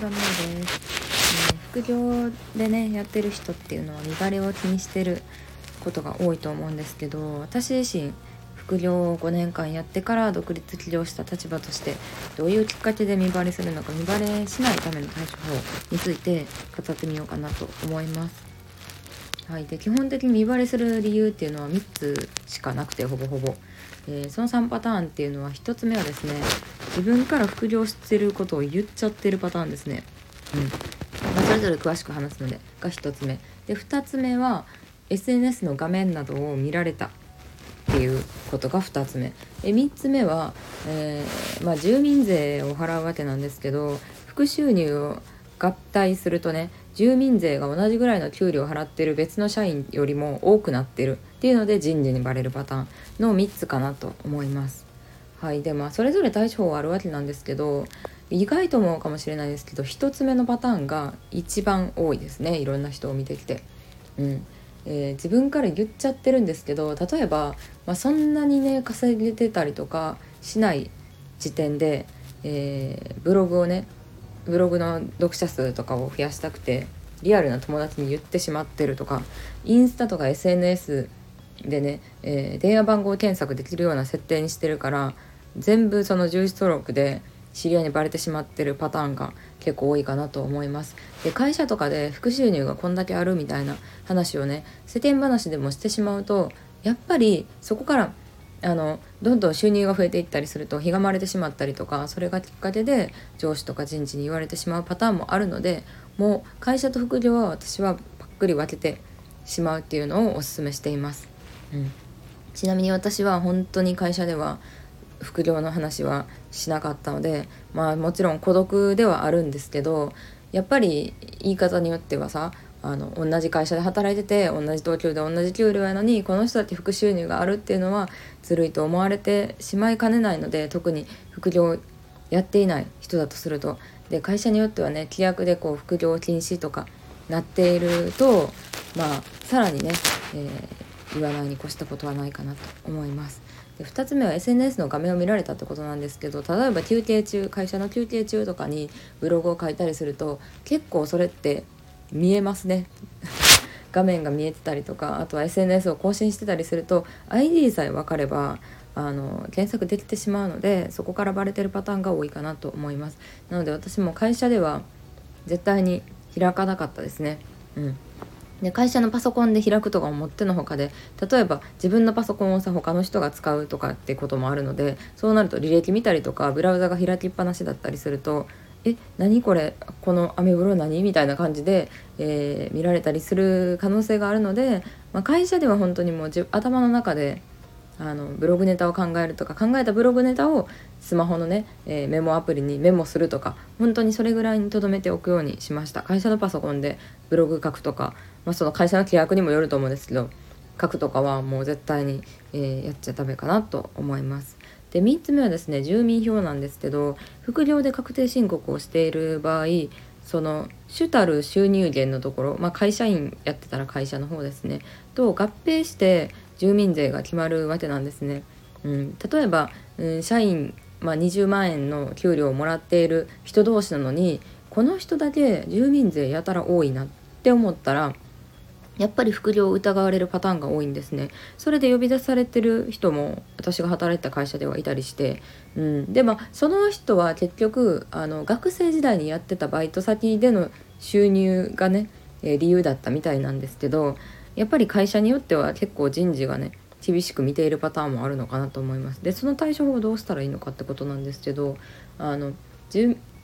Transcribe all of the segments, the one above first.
ダメです、副業でねやってる人っていうのは見バレを気にしてることが多いと思うんですけど私自身副業を5年間やってから独立起業した立場としてどういうきっかけで見バレするのか見バレしないための対処法について語ってみようかなと思います。はい、で基本的に見バレする理由っていうのは3つしかなくてほぼほぼ、えー、その3パターンっていうのは1つ目はですね自分から副業してることを言っちゃってるパターンですね。うん。ま、それぞれ詳しく話すのでが1つ目。で2つ目は SNS の画面などを見られた。っていうことが2つ目。で3つ目は、えー、まあ、住民税を払うわけなんですけど副収入を合体するとね住民税が同じぐらいの給料を払ってる別の社員よりも多くなってるっていうので人事にバレるパターンの3つかなと思います。はいでまあそれぞれ対処法はあるわけなんですけど意外と思うかもしれないですけど1つ目のパターンが一番多いですねいろんな人を見てきて。うんえー、自分から言っちゃってるんですけど例えば、まあ、そんなにね稼げてたりとかしない時点で、えー、ブログをねブログの読者数とかを増やしたくてリアルな友達に言ってしまってるとかインスタとか SNS でね、えー、電話番号検索できるような設定にしてるから全部その住所登録で知り合いにバレてしまってるパターンが結構多いかなと思います。で会社とかで副収入がこんだけあるみたいな話をね世間話でもしてしまうとやっぱりそこからあのどんどん収入が増えていったりするとひがまれてしまったりとかそれがきっかけで上司とか人事に言われてしまうパターンもあるのでもう会社と副業は私はパックリ分けてしまうっていうのをおすめしています、うん、ちなみに私は本当に会社では副業の話はしなかったのでまあもちろん孤独ではあるんですけどやっぱり言い方によってはさあの同じ会社で働いてて同じ東京で同じ給料やのにこの人だって副収入があるっていうのはずるいと思われてしまいかねないので特に副業やっていない人だとするとで会社によってはね規約でこう副業禁止とかなっているとまあさらにね、えー、言わないに越したことはないかなと思います。で2つ目は SNS の画面を見られたってことなんですけど例えば休憩中会社の休憩中とかにブログを書いたりすると結構それって見えますね。画面が見えてたりとかあとは SNS を更新してたりすると ID さえ分かればあの検索できてしまうのでそこからバレてるパターンが多いかなと思います。なので私も会社では絶対に開かなかったですね。うん。で会社のパソコンで開くとか思ってのほかで例えば自分のパソコンをさ他の人が使うとかってこともあるのでそうなると履歴見たりとかブラウザが開きっぱなしだったりするとえ何これこのアメブロ何？みたいな感じで、えー、見られたりする可能性があるので、まあ、会社では本当にもう頭の中であのブログネタを考えるとか考えたブログネタをスマホのね、えー、メモアプリにメモするとか本当にそれぐらいに留めておくようにしました。会社のパソコンでブログ書くとか、まあ、その会社の規約にもよると思うんですけど書くとかはもう絶対に、えー、やっちゃダメかなと思います。で3つ目はですね住民票なんですけど副業で確定申告をしている場合その主たる収入源のところ、まあ、会社員やってたら会社の方ですねと合併して住民税が決まるわけなんですね。うん、例えば、うん、社員、まあ、20万円の給料をもらっている人同士なのにこの人だけ住民税やたら多いなって思ったらやっぱり副業を疑われるパターンが多いんですね。それで呼び出されてる人も私が働いてた会社ではいたりして、うん、でまあその人は結局あの学生時代にやってたバイト先での収入がね、えー、理由だったみたいなんですけどやっぱり会社によっては結構人事がね厳しく見ているパターンもあるのかなと思います。でその対処法をどうしたらいいのかってことなんですけどあの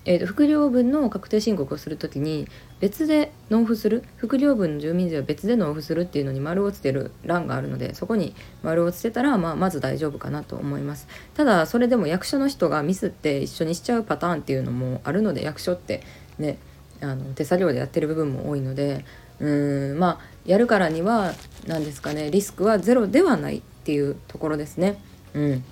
えーと、副業分の確定申告をする時に別で納付する副業分の住民税は別で納付するっていうのに丸をつける欄があるのでそこに丸をつけたら、まあ、まず大丈夫かなと思いますただそれでも役所の人がミスって一緒にしちゃうパターンっていうのもあるので役所ってねあの手作業でやってる部分も多いのでうーんまあやるからには何ですかねリスクはゼロではないっていうところですね。うん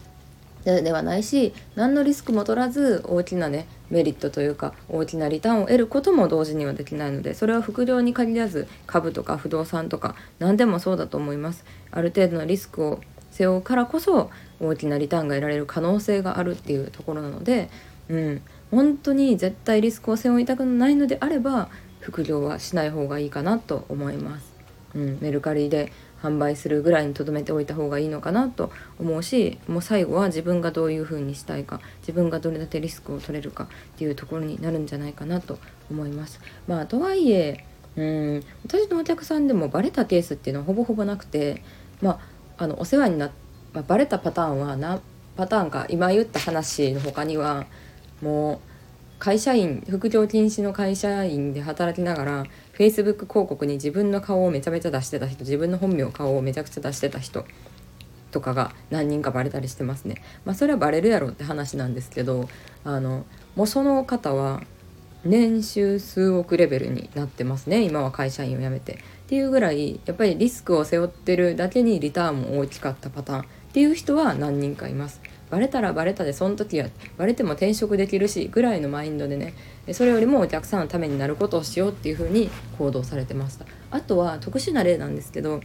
ではないし何のリスクも取らず大きなねメリットというか大きなリターンを得ることも同時にはできないのでそれは副業に限らず株とか不動産とか何でもそうだと思います。ある程度のリスクを背負うからこそ大きなリターンが得られる可能性があるっていうところなのでうん、本当に絶対リスクを背負いたくないのであれば副業はしない方がいいかなと思います。うん、メルカリで販売するぐらいにとどめておいた方がいいのかなと思うしもう最後は自分がどういう風にしたいか自分がどれだけリスクを取れるかっていうところになるんじゃないかなと思います。まあ、とはいえうん私のお客さんでもバレたケースっていうのはほぼほぼなくて、まあ、あのお世話になっ、まあ、バレたパターンは何パターンか今言った話の他にはもう会社員副業禁止の会社員で働きながら Facebook 広告に自分の顔をめちゃめちゃ出してた人自分の本名顔をめちゃくちゃ出してた人とかが何人かバレたりしてますね。まあそれはバレるやろって話なんですけどあのもうその方は年収数億レベルになってますね今は会社員を辞めて。っていうぐらいやっぱりリスクを背負ってるだけにリターンも大きかったパターンっていう人は何人かいます。バレたらバレたでその時はバレても転職できるしぐらいのマインドでねそれよりもお客さんのためになることをしようっていう風に行動されてました。あとは特殊な例なんですけど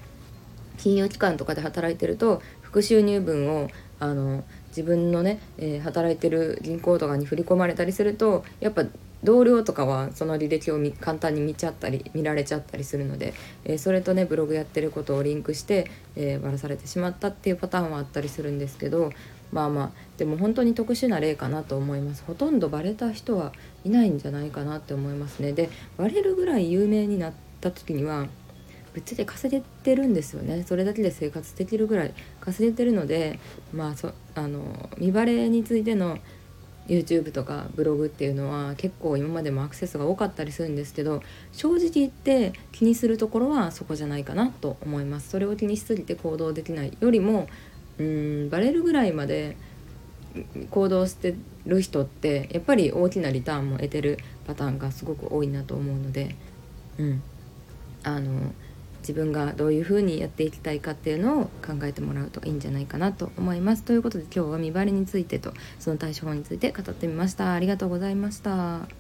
金融機関とかで働いてると副収入分をあの自分のね、えー、働いてる銀行とかに振り込まれたりするとやっぱ同僚とかはその履歴を簡単に見ちゃったり見られちゃったりするので、えー、それとねブログやってることをリンクして、えー、バラされてしまったっていうパターンはあったりするんですけどまあまあでも本当に特殊な例かなと思います。ほとんどバレた人はいないんじゃないかなって思いますね。でバレるぐらい有名になった時にはぶっちゃけ稼げてるんですよね。それだけで生活できるぐらい稼げてるのでまあそあの見バレについての YouTube とかブログっていうのは結構今までもアクセスが多かったりするんですけど正直言って気にするところはそこじゃないかなと思います。それを気にしすぎて行動できないよりもうんバレるぐらいまで行動してる人ってやっぱり大きなリターンも得てるパターンがすごく多いなと思うので、うん、あの自分がどういうふうにやっていきたいかっていうのを考えてもらうといいんじゃないかなと思います。ということで今日は見バレについてとその対処法について語ってみました。ありがとうございました。